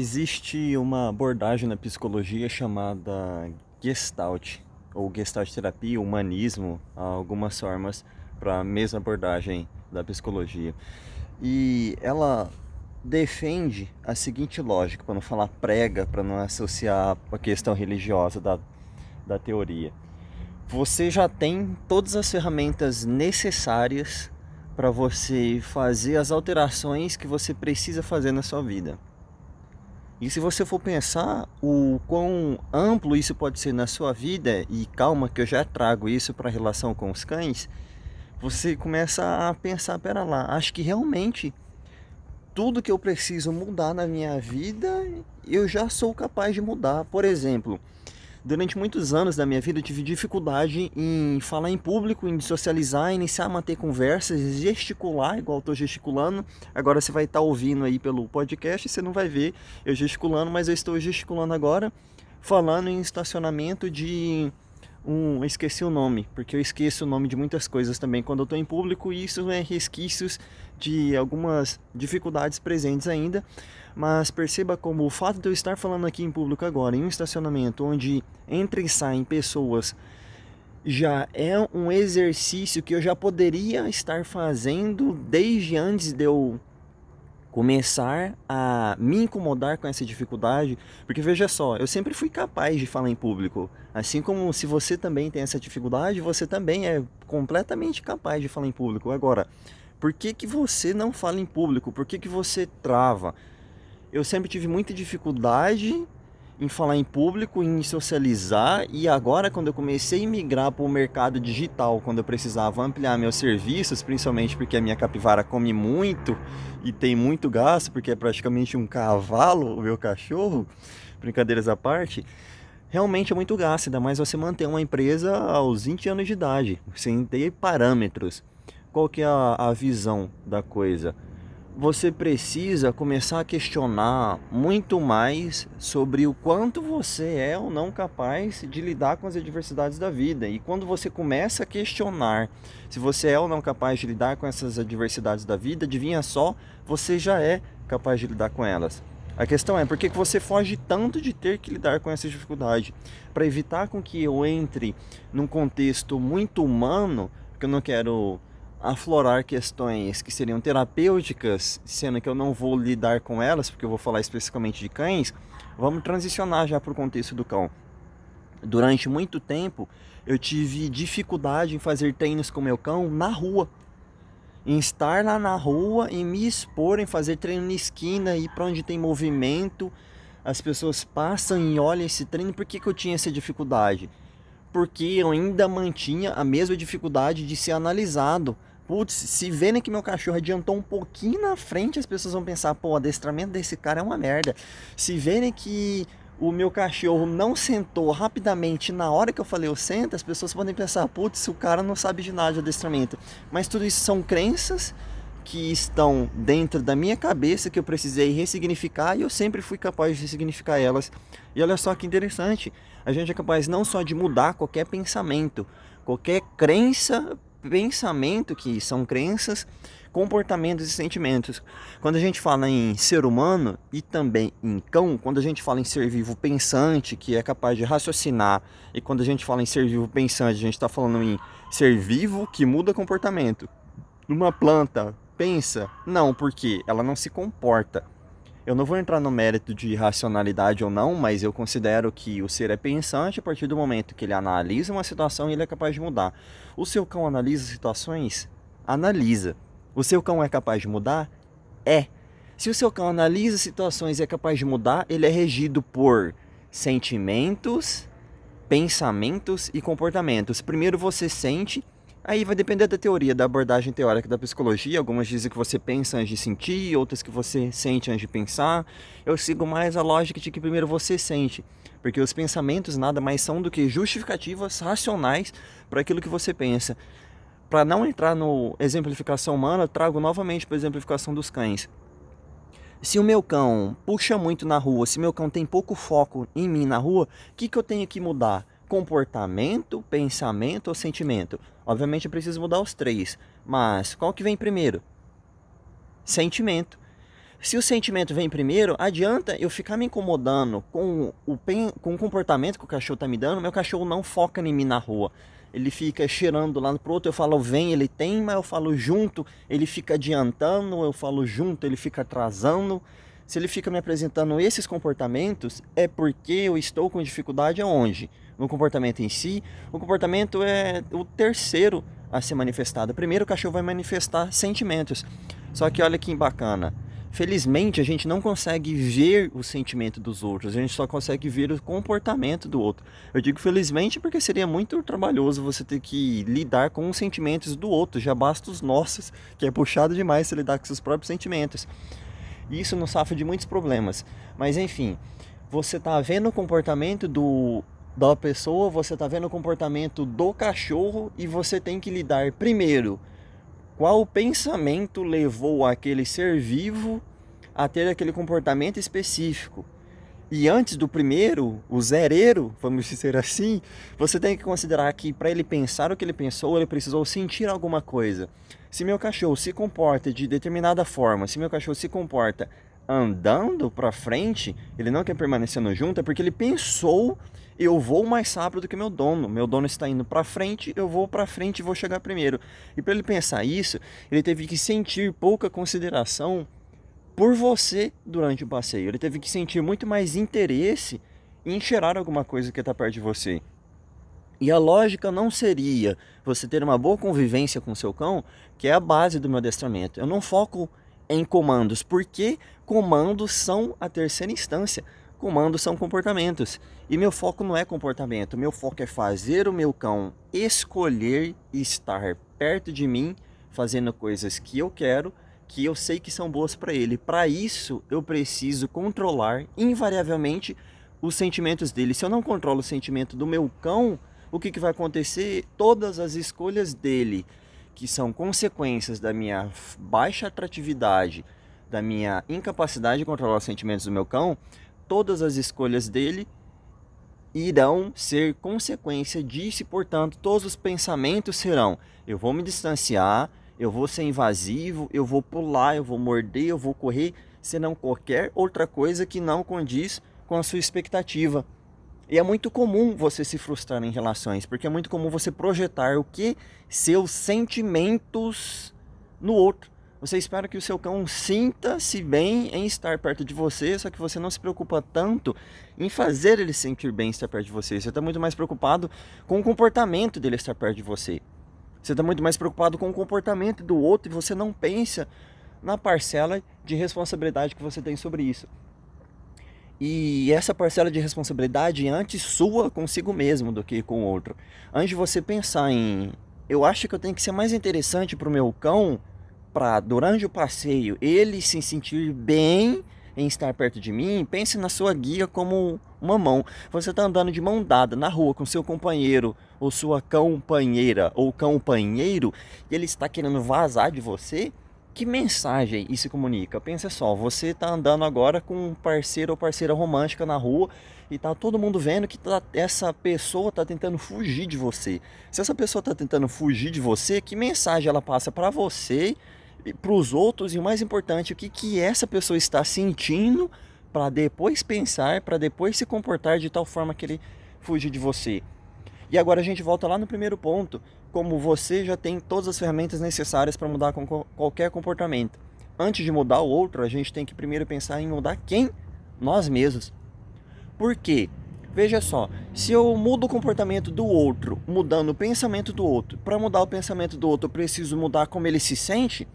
Existe uma abordagem na psicologia chamada Gestalt, ou Gestalt terapia, humanismo, algumas formas para a mesma abordagem da psicologia. E ela defende a seguinte lógica, para não falar prega, para não associar a questão religiosa da, da teoria. Você já tem todas as ferramentas necessárias para você fazer as alterações que você precisa fazer na sua vida. E se você for pensar o quão amplo isso pode ser na sua vida, e calma que eu já trago isso para a relação com os cães, você começa a pensar, pera lá, acho que realmente tudo que eu preciso mudar na minha vida, eu já sou capaz de mudar. Por exemplo, durante muitos anos da minha vida eu tive dificuldade em falar em público, em socializar, iniciar a manter conversas, gesticular, igual estou gesticulando. Agora você vai estar tá ouvindo aí pelo podcast, você não vai ver eu gesticulando, mas eu estou gesticulando agora, falando em estacionamento de um, esqueci o nome, porque eu esqueço o nome de muitas coisas também quando eu estou em público e isso é resquícios de algumas dificuldades presentes ainda. Mas perceba como o fato de eu estar falando aqui em público agora, em um estacionamento onde entra e saem pessoas, já é um exercício que eu já poderia estar fazendo desde antes de eu começar a me incomodar com essa dificuldade, porque veja só, eu sempre fui capaz de falar em público. Assim como se você também tem essa dificuldade, você também é completamente capaz de falar em público. Agora, por que que você não fala em público? Por que que você trava? Eu sempre tive muita dificuldade em falar em público, em socializar e agora quando eu comecei a migrar para o mercado digital, quando eu precisava ampliar meus serviços, principalmente porque a minha capivara come muito e tem muito gasto, porque é praticamente um cavalo o meu cachorro, brincadeiras à parte, realmente é muito gasto, ainda mais você manter uma empresa aos 20 anos de idade, sem ter parâmetros. Qual que é a, a visão da coisa? Você precisa começar a questionar muito mais sobre o quanto você é ou não capaz de lidar com as adversidades da vida. E quando você começa a questionar se você é ou não capaz de lidar com essas adversidades da vida, adivinha só, você já é capaz de lidar com elas. A questão é por que você foge tanto de ter que lidar com essa dificuldade? Para evitar com que eu entre num contexto muito humano, que eu não quero aflorar questões que seriam terapêuticas, sendo que eu não vou lidar com elas, porque eu vou falar especificamente de cães, vamos transicionar já para o contexto do cão. Durante muito tempo, eu tive dificuldade em fazer treinos com meu cão na rua. Em estar lá na rua, em me expor, em fazer treino na esquina, ir para onde tem movimento. As pessoas passam e olham esse treino. Por que, que eu tinha essa dificuldade? Porque eu ainda mantinha a mesma dificuldade de ser analisado putz, se verem que meu cachorro adiantou um pouquinho na frente, as pessoas vão pensar, pô, o adestramento desse cara é uma merda. Se verem que o meu cachorro não sentou rapidamente na hora que eu falei eu sento, as pessoas podem pensar, putz, o cara não sabe de nada de adestramento. Mas tudo isso são crenças que estão dentro da minha cabeça que eu precisei ressignificar e eu sempre fui capaz de ressignificar elas. E olha só que interessante, a gente é capaz não só de mudar qualquer pensamento, qualquer crença pensamento, que são crenças, comportamentos e sentimentos. Quando a gente fala em ser humano e também em cão, quando a gente fala em ser vivo pensante, que é capaz de raciocinar, e quando a gente fala em ser vivo pensante, a gente está falando em ser vivo que muda comportamento. Uma planta pensa? Não, porque ela não se comporta. Eu não vou entrar no mérito de racionalidade ou não, mas eu considero que o ser é pensante a partir do momento que ele analisa uma situação e ele é capaz de mudar. O seu cão analisa situações? Analisa. O seu cão é capaz de mudar? É. Se o seu cão analisa situações e é capaz de mudar, ele é regido por sentimentos, pensamentos e comportamentos. Primeiro você sente Aí vai depender da teoria, da abordagem teórica da psicologia. Algumas dizem que você pensa antes de sentir, outras que você sente antes de pensar. Eu sigo mais a lógica de que primeiro você sente, porque os pensamentos nada mais são do que justificativas racionais para aquilo que você pensa. Para não entrar no exemplificação humana, trago novamente para a exemplificação dos cães. Se o meu cão puxa muito na rua, se meu cão tem pouco foco em mim na rua, o que, que eu tenho que mudar? Comportamento, pensamento ou sentimento? Obviamente eu preciso mudar os três, mas qual que vem primeiro? Sentimento. Se o sentimento vem primeiro, adianta eu ficar me incomodando com o, com o comportamento que o cachorro tá me dando, meu cachorro não foca em mim na rua. Ele fica cheirando lá pro outro, eu falo vem, ele tem, mas eu falo junto, ele fica adiantando, eu falo junto, ele fica atrasando. Se ele fica me apresentando esses comportamentos, é porque eu estou com dificuldade aonde? No comportamento em si, o comportamento é o terceiro a ser manifestado. Primeiro o cachorro vai manifestar sentimentos. Só que olha que bacana. Felizmente a gente não consegue ver o sentimento dos outros, a gente só consegue ver o comportamento do outro. Eu digo felizmente porque seria muito trabalhoso você ter que lidar com os sentimentos do outro, já basta os nossos, que é puxado demais você lidar com seus próprios sentimentos. Isso nos safa de muitos problemas. Mas enfim, você está vendo o comportamento do da pessoa, você está vendo o comportamento do cachorro e você tem que lidar primeiro qual pensamento levou aquele ser vivo a ter aquele comportamento específico. E antes do primeiro, o zereiro, vamos dizer assim, você tem que considerar que para ele pensar o que ele pensou, ele precisou sentir alguma coisa. Se meu cachorro se comporta de determinada forma, se meu cachorro se comporta andando para frente, ele não quer permanecer no junto, é porque ele pensou eu vou mais rápido do que meu dono. Meu dono está indo para frente, eu vou para frente e vou chegar primeiro. E para ele pensar isso, ele teve que sentir pouca consideração por você durante o passeio. Ele teve que sentir muito mais interesse em cheirar alguma coisa que está perto de você. E a lógica não seria você ter uma boa convivência com seu cão, que é a base do meu adestramento. Eu não foco em comandos, porque comandos são a terceira instância. Comandos são comportamentos. E meu foco não é comportamento, meu foco é fazer o meu cão escolher estar perto de mim, fazendo coisas que eu quero, que eu sei que são boas para ele. Para isso, eu preciso controlar invariavelmente os sentimentos dele. Se eu não controlo o sentimento do meu cão, o que, que vai acontecer? Todas as escolhas dele, que são consequências da minha baixa atratividade, da minha incapacidade de controlar os sentimentos do meu cão, todas as escolhas dele irão ser consequência disso, e, portanto, todos os pensamentos serão: eu vou me distanciar, eu vou ser invasivo, eu vou pular, eu vou morder, eu vou correr, senão qualquer outra coisa que não condiz com a sua expectativa. E é muito comum você se frustrar em relações, porque é muito comum você projetar o que seus sentimentos no outro. Você espera que o seu cão sinta-se bem em estar perto de você, só que você não se preocupa tanto em fazer ele sentir bem estar perto de você. Você está muito mais preocupado com o comportamento dele estar perto de você. Você está muito mais preocupado com o comportamento do outro e você não pensa na parcela de responsabilidade que você tem sobre isso. E essa parcela de responsabilidade é antes sua consigo mesmo do que com o outro. Antes de você pensar em eu acho que eu tenho que ser mais interessante para o meu cão para durante o passeio ele se sentir bem em estar perto de mim, pense na sua guia como uma mão. Você está andando de mão dada na rua com seu companheiro ou sua companheira ou companheiro e ele está querendo vazar de você. Que mensagem isso comunica? Pensa só, você está andando agora com um parceiro ou parceira romântica na rua e tá todo mundo vendo que tá, essa pessoa está tentando fugir de você. Se essa pessoa está tentando fugir de você, que mensagem ela passa para você para os outros e o mais importante, o que, que essa pessoa está sentindo para depois pensar, para depois se comportar de tal forma que ele fuja de você. E agora a gente volta lá no primeiro ponto, como você já tem todas as ferramentas necessárias para mudar qualquer comportamento. Antes de mudar o outro, a gente tem que primeiro pensar em mudar quem? Nós mesmos. Por quê? Veja só, se eu mudo o comportamento do outro, mudando o pensamento do outro, para mudar o pensamento do outro, eu preciso mudar como ele se sente.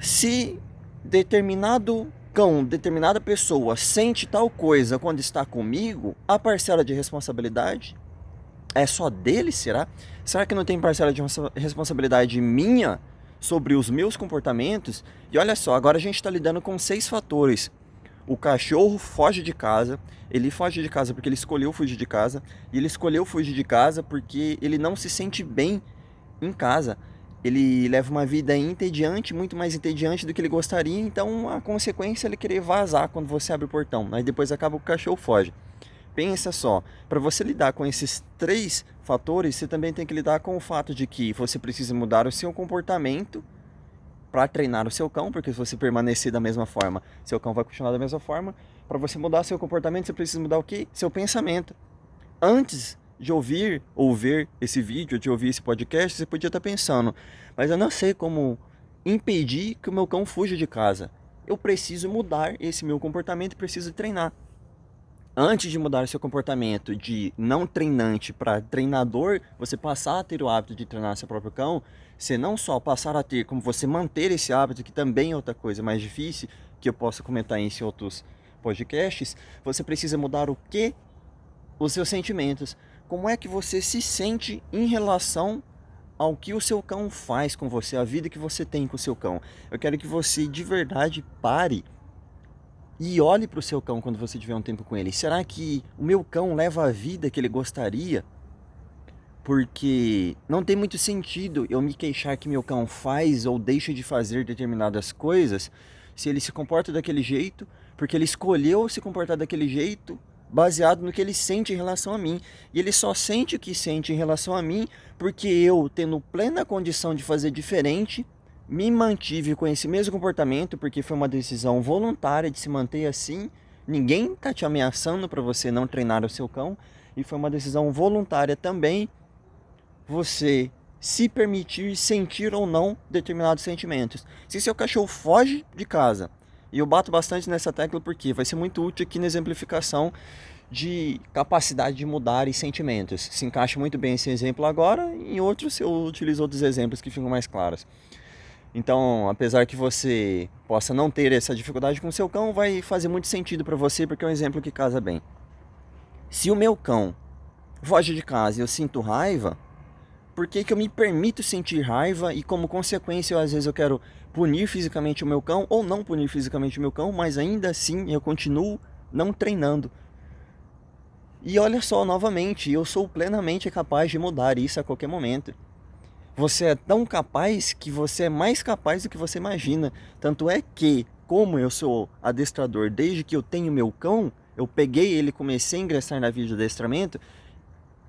Se determinado cão, determinada pessoa sente tal coisa quando está comigo, a parcela de responsabilidade é só dele, será? Será que não tem parcela de responsabilidade minha sobre os meus comportamentos? E olha só, agora a gente está lidando com seis fatores o cachorro foge de casa. Ele foge de casa porque ele escolheu fugir de casa. E ele escolheu fugir de casa porque ele não se sente bem em casa. Ele leva uma vida entediante, muito mais entediante do que ele gostaria. Então a consequência é ele querer vazar quando você abre o portão. Mas depois acaba o cachorro foge. Pensa só, para você lidar com esses três fatores, você também tem que lidar com o fato de que você precisa mudar o seu comportamento para treinar o seu cão, porque se você permanecer da mesma forma, seu cão vai continuar da mesma forma. Para você mudar seu comportamento, você precisa mudar o quê? Seu pensamento. Antes de ouvir ou ver esse vídeo, de ouvir esse podcast, você podia estar pensando, mas eu não sei como impedir que o meu cão fuja de casa. Eu preciso mudar esse meu comportamento, preciso treinar. Antes de mudar seu comportamento de não treinante para treinador, você passar a ter o hábito de treinar seu próprio cão, você não só passar a ter, como você manter esse hábito, que também é outra coisa mais difícil, que eu posso comentar em outros podcasts, você precisa mudar o que? Os seus sentimentos. Como é que você se sente em relação ao que o seu cão faz com você, a vida que você tem com o seu cão. Eu quero que você de verdade pare e olhe para o seu cão quando você tiver um tempo com ele. Será que o meu cão leva a vida que ele gostaria? Porque não tem muito sentido eu me queixar que meu cão faz ou deixa de fazer determinadas coisas se ele se comporta daquele jeito, porque ele escolheu se comportar daquele jeito baseado no que ele sente em relação a mim. E ele só sente o que sente em relação a mim porque eu, tendo plena condição de fazer diferente, me mantive com esse mesmo comportamento porque foi uma decisão voluntária de se manter assim. Ninguém está te ameaçando para você não treinar o seu cão e foi uma decisão voluntária também você se permitir sentir ou não determinados sentimentos. Se seu cachorro foge de casa e eu bato bastante nessa tecla porque vai ser muito útil aqui na exemplificação de capacidade de mudar sentimentos. Se encaixa muito bem esse exemplo agora, em outros eu utilizo outros exemplos que ficam mais claros. Então, apesar que você possa não ter essa dificuldade com seu cão, vai fazer muito sentido para você porque é um exemplo que casa bem. Se o meu cão foge de casa e eu sinto raiva, por que, que eu me permito sentir raiva e como consequência eu, às vezes eu quero punir fisicamente o meu cão ou não punir fisicamente o meu cão, mas ainda assim eu continuo não treinando. E olha só, novamente, eu sou plenamente capaz de mudar isso a qualquer momento. Você é tão capaz que você é mais capaz do que você imagina. Tanto é que, como eu sou adestrador desde que eu tenho meu cão, eu peguei ele comecei a ingressar na vida de adestramento,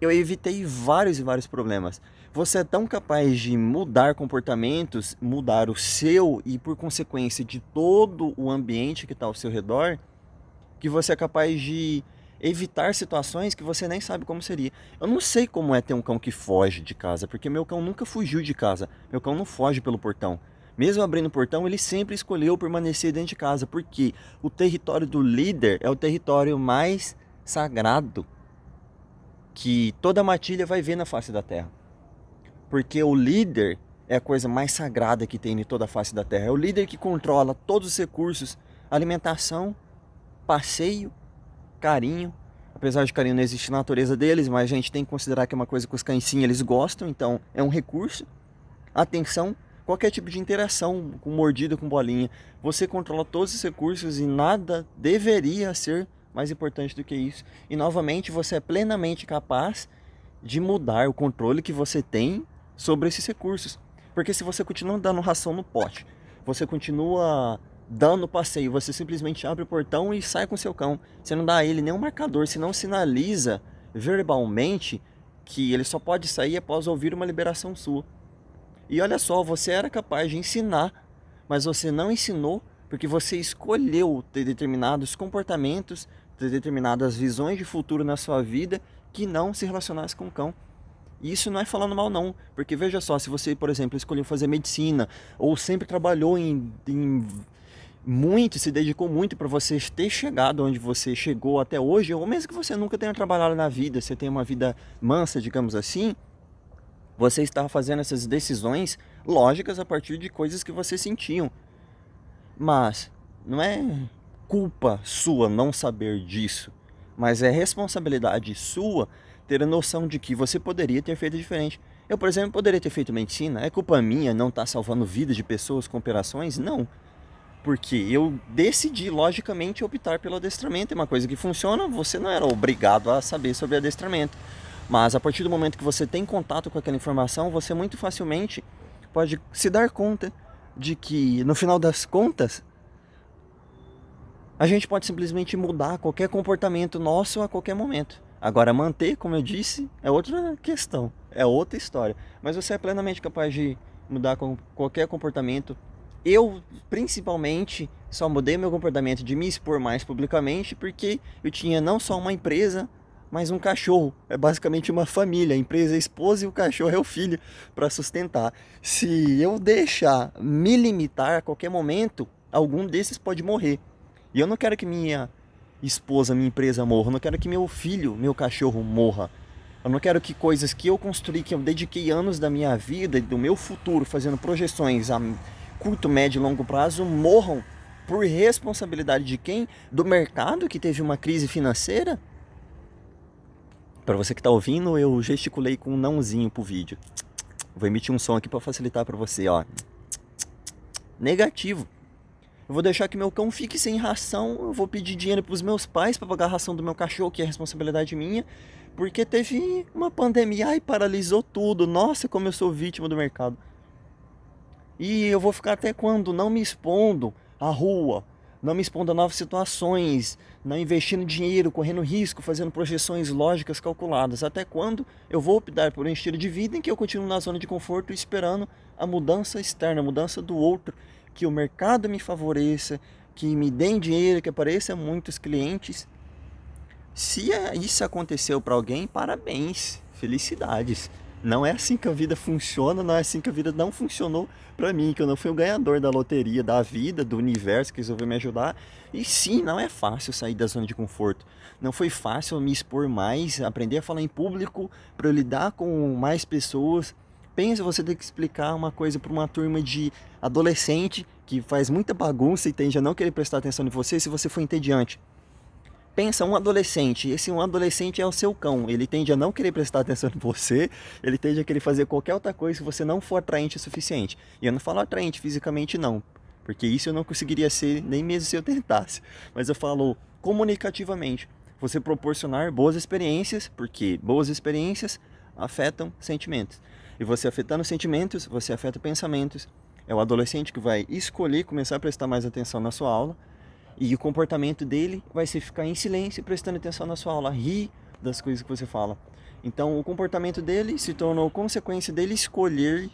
eu evitei vários e vários problemas. Você é tão capaz de mudar comportamentos, mudar o seu e, por consequência, de todo o ambiente que está ao seu redor, que você é capaz de evitar situações que você nem sabe como seria. Eu não sei como é ter um cão que foge de casa, porque meu cão nunca fugiu de casa. Meu cão não foge pelo portão. Mesmo abrindo o portão, ele sempre escolheu permanecer dentro de casa, porque o território do líder é o território mais sagrado que toda matilha vai ver na face da terra. Porque o líder é a coisa mais sagrada que tem em toda a face da terra. É o líder que controla todos os recursos, alimentação, passeio, carinho. Apesar de carinho não existir na natureza deles, mas a gente tem que considerar que é uma coisa que os sim, eles gostam, então é um recurso. Atenção, qualquer tipo de interação com mordida, com bolinha, você controla todos os recursos e nada deveria ser mais importante do que isso. E novamente, você é plenamente capaz de mudar o controle que você tem sobre esses recursos. Porque se você continua dando ração no pote, você continua dando passeio, você simplesmente abre o portão e sai com seu cão. Você não dá a ele nenhum marcador, você não sinaliza verbalmente que ele só pode sair após ouvir uma liberação sua. E olha só, você era capaz de ensinar, mas você não ensinou porque você escolheu ter determinados comportamentos, determinadas visões de futuro na sua vida que não se relacionasse com o cão. E isso não é falando mal não, porque veja só, se você, por exemplo, escolheu fazer medicina ou sempre trabalhou em, em muito, se dedicou muito para você ter chegado onde você chegou até hoje, ou mesmo que você nunca tenha trabalhado na vida, você tem uma vida mansa, digamos assim, você está fazendo essas decisões lógicas a partir de coisas que você sentiu. Mas não é culpa sua não saber disso, mas é responsabilidade sua ter a noção de que você poderia ter feito diferente. Eu, por exemplo, poderia ter feito medicina. É culpa minha não estar tá salvando vidas de pessoas com operações? Não. Porque eu decidi, logicamente, optar pelo adestramento. É uma coisa que funciona, você não era obrigado a saber sobre adestramento. Mas a partir do momento que você tem contato com aquela informação, você muito facilmente pode se dar conta de que, no final das contas, a gente pode simplesmente mudar qualquer comportamento nosso a qualquer momento. Agora, manter, como eu disse, é outra questão, é outra história. Mas você é plenamente capaz de mudar qualquer comportamento eu, principalmente, só mudei meu comportamento de me expor mais publicamente porque eu tinha não só uma empresa, mas um cachorro. É basicamente uma família. A empresa é a esposa e o cachorro é o filho para sustentar. Se eu deixar me limitar a qualquer momento, algum desses pode morrer. E eu não quero que minha esposa, minha empresa morra. Eu não quero que meu filho, meu cachorro morra. Eu não quero que coisas que eu construí, que eu dediquei anos da minha vida e do meu futuro fazendo projeções a curto, médio e longo prazo morram por responsabilidade de quem? Do mercado que teve uma crise financeira? Para você que está ouvindo, eu gesticulei com um nãozinho pro vídeo. Vou emitir um som aqui para facilitar para você, ó. Negativo. Eu vou deixar que meu cão fique sem ração, eu vou pedir dinheiro para os meus pais para pagar a ração do meu cachorro, que é responsabilidade minha, porque teve uma pandemia e paralisou tudo. Nossa, como eu sou vítima do mercado. E eu vou ficar até quando não me expondo à rua, não me expondo a novas situações, não investindo dinheiro, correndo risco, fazendo projeções lógicas calculadas. Até quando eu vou optar por um estilo de vida em que eu continuo na zona de conforto esperando a mudança externa, a mudança do outro, que o mercado me favoreça, que me deem dinheiro, que apareçam muitos clientes. Se isso aconteceu para alguém, parabéns, felicidades. Não é assim que a vida funciona, não é assim que a vida não funcionou para mim, que eu não fui o ganhador da loteria da vida, do universo que resolveu me ajudar. E sim, não é fácil sair da zona de conforto. Não foi fácil me expor mais, aprender a falar em público, para lidar com mais pessoas. Pensa você ter que explicar uma coisa para uma turma de adolescente que faz muita bagunça e tende a não querer prestar atenção em você se você for entediante. Pensa um adolescente, esse um adolescente é o seu cão, ele tende a não querer prestar atenção em você, ele tende a querer fazer qualquer outra coisa se você não for atraente o suficiente. E eu não falo atraente fisicamente não, porque isso eu não conseguiria ser nem mesmo se eu tentasse, mas eu falo comunicativamente. Você proporcionar boas experiências, porque boas experiências afetam sentimentos. E você afetando sentimentos, você afeta pensamentos. É o adolescente que vai escolher começar a prestar mais atenção na sua aula e o comportamento dele vai ser ficar em silêncio, prestando atenção na sua aula, rir das coisas que você fala. Então, o comportamento dele se tornou consequência dele escolher,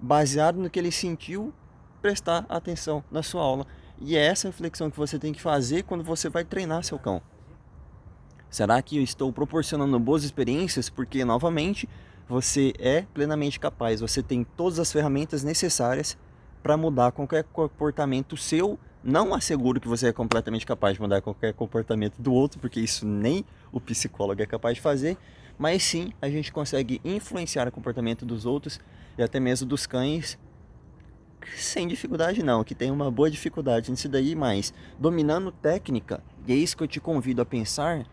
baseado no que ele sentiu, prestar atenção na sua aula. E é essa reflexão que você tem que fazer quando você vai treinar seu cão. Será que eu estou proporcionando boas experiências? Porque, novamente, você é plenamente capaz, você tem todas as ferramentas necessárias para mudar qualquer comportamento seu. Não asseguro que você é completamente capaz de mudar qualquer comportamento do outro, porque isso nem o psicólogo é capaz de fazer, mas sim a gente consegue influenciar o comportamento dos outros e até mesmo dos cães sem dificuldade não, que tem uma boa dificuldade nisso daí, mas dominando técnica, e é isso que eu te convido a pensar,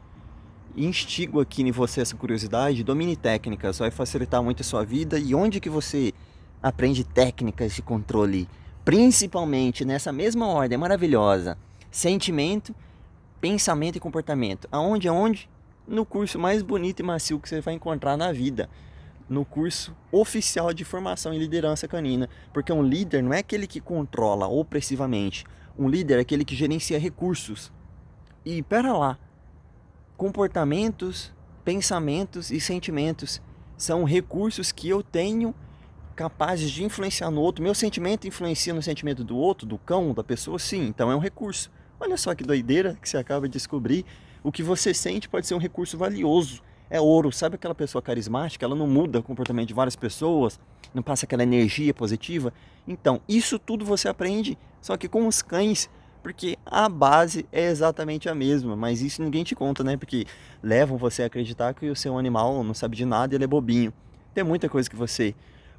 instigo aqui em você essa curiosidade, domine técnicas, vai facilitar muito a sua vida e onde que você aprende técnicas de controle principalmente nessa mesma ordem maravilhosa, sentimento, pensamento e comportamento. Aonde? Aonde? No curso mais bonito e macio que você vai encontrar na vida. No curso oficial de formação em liderança canina. Porque um líder não é aquele que controla opressivamente. Um líder é aquele que gerencia recursos. E pera lá, comportamentos, pensamentos e sentimentos são recursos que eu tenho capazes de influenciar no outro. Meu sentimento influencia no sentimento do outro, do cão, da pessoa, sim. Então é um recurso. Olha só que doideira que você acaba de descobrir. O que você sente pode ser um recurso valioso. É ouro. Sabe aquela pessoa carismática? Ela não muda o comportamento de várias pessoas, não passa aquela energia positiva. Então, isso tudo você aprende, só que com os cães, porque a base é exatamente a mesma, mas isso ninguém te conta, né? Porque levam você a acreditar que o seu animal não sabe de nada e ele é bobinho. Tem muita coisa que você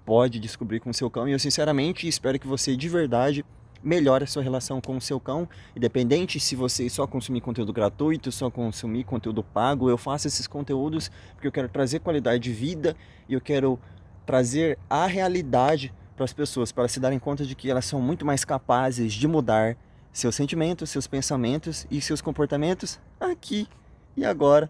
pode descobrir com o seu cão. E eu sinceramente espero que você de verdade melhore a sua relação com o seu cão, independente se você só consumir conteúdo gratuito, só consumir conteúdo pago, eu faço esses conteúdos porque eu quero trazer qualidade de vida e eu quero trazer a realidade para as pessoas, para se darem conta de que elas são muito mais capazes de mudar seus sentimentos, seus pensamentos e seus comportamentos aqui e agora